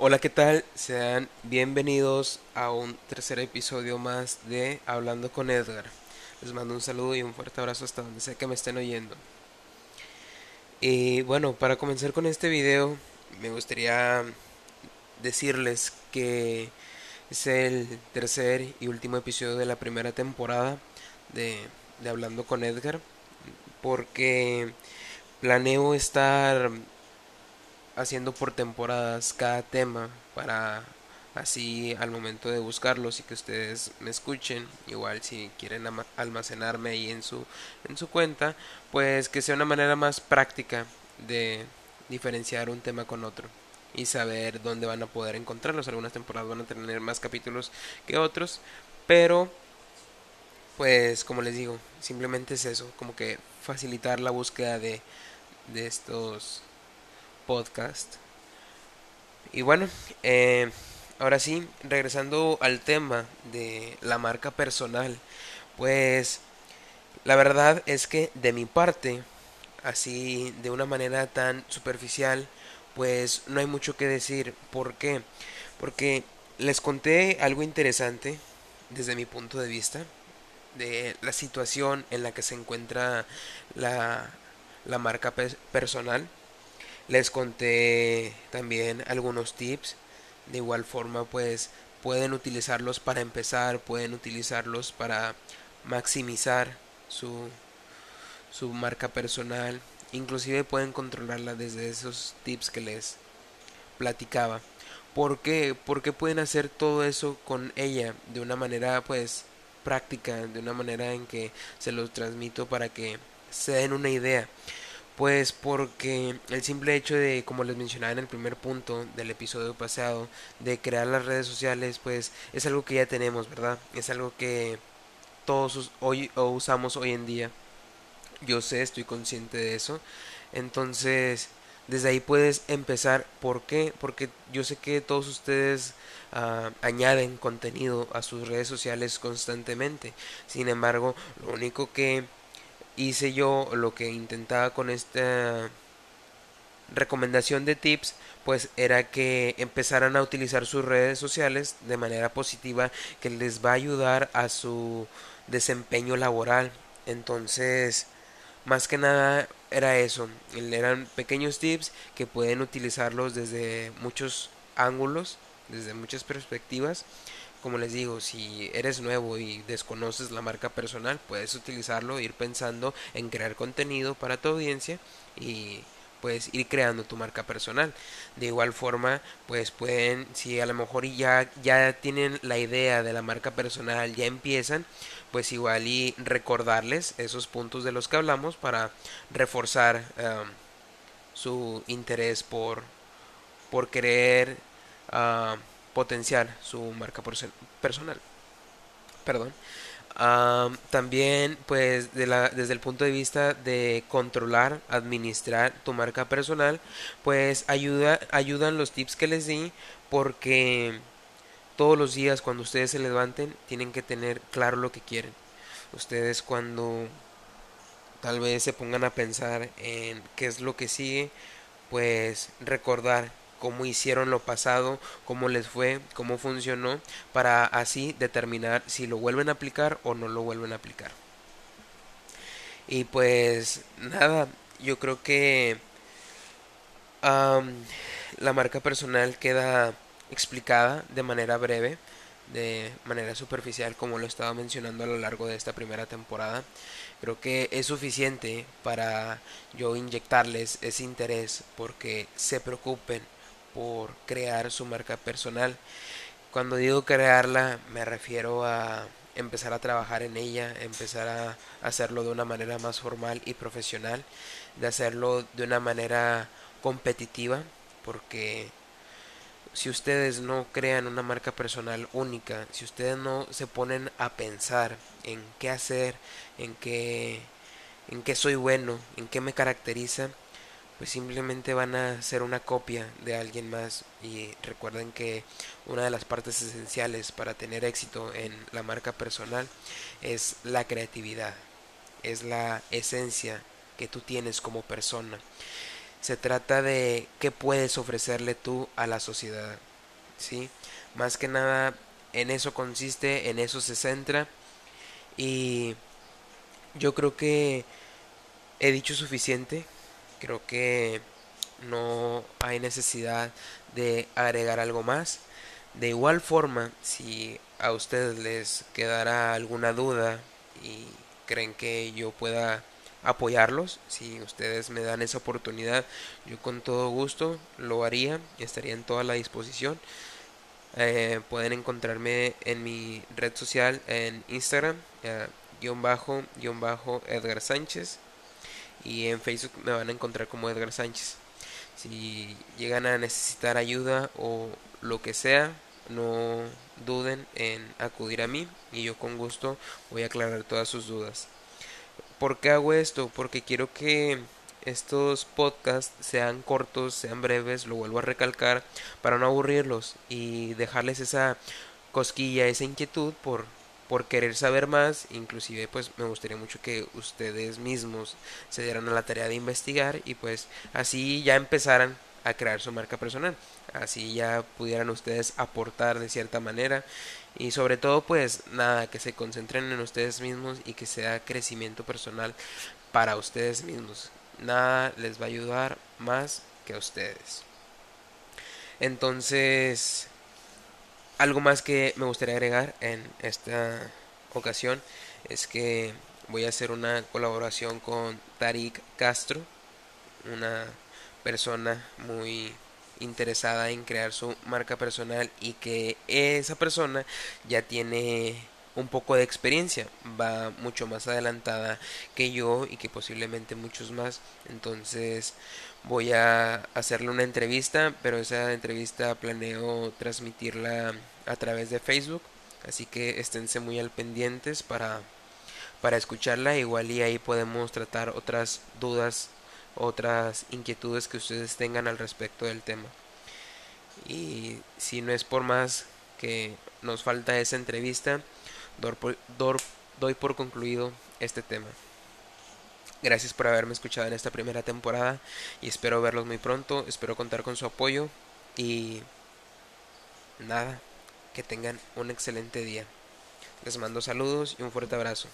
Hola, ¿qué tal? Sean bienvenidos a un tercer episodio más de Hablando con Edgar. Les mando un saludo y un fuerte abrazo hasta donde sea que me estén oyendo. Y bueno, para comenzar con este video, me gustaría decirles que es el tercer y último episodio de la primera temporada de, de Hablando con Edgar, porque planeo estar haciendo por temporadas cada tema para así al momento de buscarlos y que ustedes me escuchen. Igual si quieren almacenarme ahí en su en su cuenta pues que sea una manera más práctica de diferenciar un tema con otro y saber dónde van a poder encontrarlos. Algunas temporadas van a tener más capítulos que otros pero pues como les digo simplemente es eso como que facilitar la búsqueda de de estos podcast. Y bueno, eh, ahora sí, regresando al tema de la marca personal, pues la verdad es que de mi parte, así de una manera tan superficial, pues no hay mucho que decir. ¿Por qué? Porque les conté algo interesante desde mi punto de vista de la situación en la que se encuentra la, la marca personal les conté también algunos tips. De igual forma, pues pueden utilizarlos para empezar, pueden utilizarlos para maximizar su, su marca personal. Inclusive pueden controlarla desde esos tips que les platicaba. ¿Por qué? Porque pueden hacer todo eso con ella de una manera pues práctica, de una manera en que se los transmito para que se den una idea. Pues porque el simple hecho de, como les mencionaba en el primer punto del episodio pasado, de crear las redes sociales, pues es algo que ya tenemos, ¿verdad? Es algo que todos hoy usamos hoy en día. Yo sé, estoy consciente de eso. Entonces, desde ahí puedes empezar. ¿Por qué? Porque yo sé que todos ustedes ah, añaden contenido a sus redes sociales constantemente. Sin embargo, lo único que hice yo lo que intentaba con esta recomendación de tips pues era que empezaran a utilizar sus redes sociales de manera positiva que les va a ayudar a su desempeño laboral. Entonces más que nada era eso eran pequeños tips que pueden utilizarlos desde muchos ángulos desde muchas perspectivas como les digo, si eres nuevo y desconoces la marca personal, puedes utilizarlo, ir pensando en crear contenido para tu audiencia y puedes ir creando tu marca personal. De igual forma, pues pueden, si a lo mejor ya, ya tienen la idea de la marca personal, ya empiezan, pues igual y recordarles esos puntos de los que hablamos para reforzar um, su interés por, por querer uh, potenciar su marca personal. Perdón. también, pues, de la, desde el punto de vista de controlar, administrar tu marca personal, pues ayuda, ayudan los tips que les di porque todos los días cuando ustedes se levanten tienen que tener claro lo que quieren. Ustedes cuando tal vez se pongan a pensar en qué es lo que sigue, pues recordar cómo hicieron lo pasado, cómo les fue, cómo funcionó, para así determinar si lo vuelven a aplicar o no lo vuelven a aplicar. Y pues nada, yo creo que la marca personal queda explicada de manera breve, de manera superficial, como lo estaba mencionando a lo largo de esta primera temporada. Creo que es suficiente para yo inyectarles ese interés porque se preocupen por crear su marca personal. Cuando digo crearla me refiero a empezar a trabajar en ella, empezar a hacerlo de una manera más formal y profesional, de hacerlo de una manera competitiva, porque si ustedes no crean una marca personal única, si ustedes no se ponen a pensar en qué hacer, en qué en qué soy bueno, en qué me caracteriza, pues simplemente van a ser una copia de alguien más y recuerden que una de las partes esenciales para tener éxito en la marca personal es la creatividad, es la esencia que tú tienes como persona. Se trata de qué puedes ofrecerle tú a la sociedad, ¿sí? Más que nada en eso consiste, en eso se centra y yo creo que he dicho suficiente, creo que no hay necesidad de agregar algo más. De igual forma, si a ustedes les quedará alguna duda y creen que yo pueda apoyarlos, si ustedes me dan esa oportunidad, yo con todo gusto lo haría, estaría en toda la disposición. Eh, pueden encontrarme en mi red social en Instagram, eh, guion bajo, guion bajo Edgar Sánchez. Y en Facebook me van a encontrar como Edgar Sánchez. Si llegan a necesitar ayuda o lo que sea, no duden en acudir a mí y yo con gusto voy a aclarar todas sus dudas. ¿Por qué hago esto? Porque quiero que estos podcasts sean cortos, sean breves, lo vuelvo a recalcar, para no aburrirlos y dejarles esa cosquilla, esa inquietud por, por querer saber más, inclusive pues me gustaría mucho que ustedes mismos se dieran a la tarea de investigar y pues así ya empezaran a crear su marca personal. Así ya pudieran ustedes aportar de cierta manera y sobre todo pues nada, que se concentren en ustedes mismos y que sea crecimiento personal para ustedes mismos nada les va a ayudar más que a ustedes. Entonces, algo más que me gustaría agregar en esta ocasión es que voy a hacer una colaboración con Tarik Castro, una persona muy interesada en crear su marca personal y que esa persona ya tiene un poco de experiencia, va mucho más adelantada que yo y que posiblemente muchos más. Entonces voy a hacerle una entrevista, pero esa entrevista planeo transmitirla a través de Facebook, así que esténse muy al pendientes para para escucharla, igual y ahí podemos tratar otras dudas, otras inquietudes que ustedes tengan al respecto del tema. Y si no es por más que nos falta esa entrevista, doy por concluido este tema. Gracias por haberme escuchado en esta primera temporada y espero verlos muy pronto, espero contar con su apoyo y nada, que tengan un excelente día. Les mando saludos y un fuerte abrazo.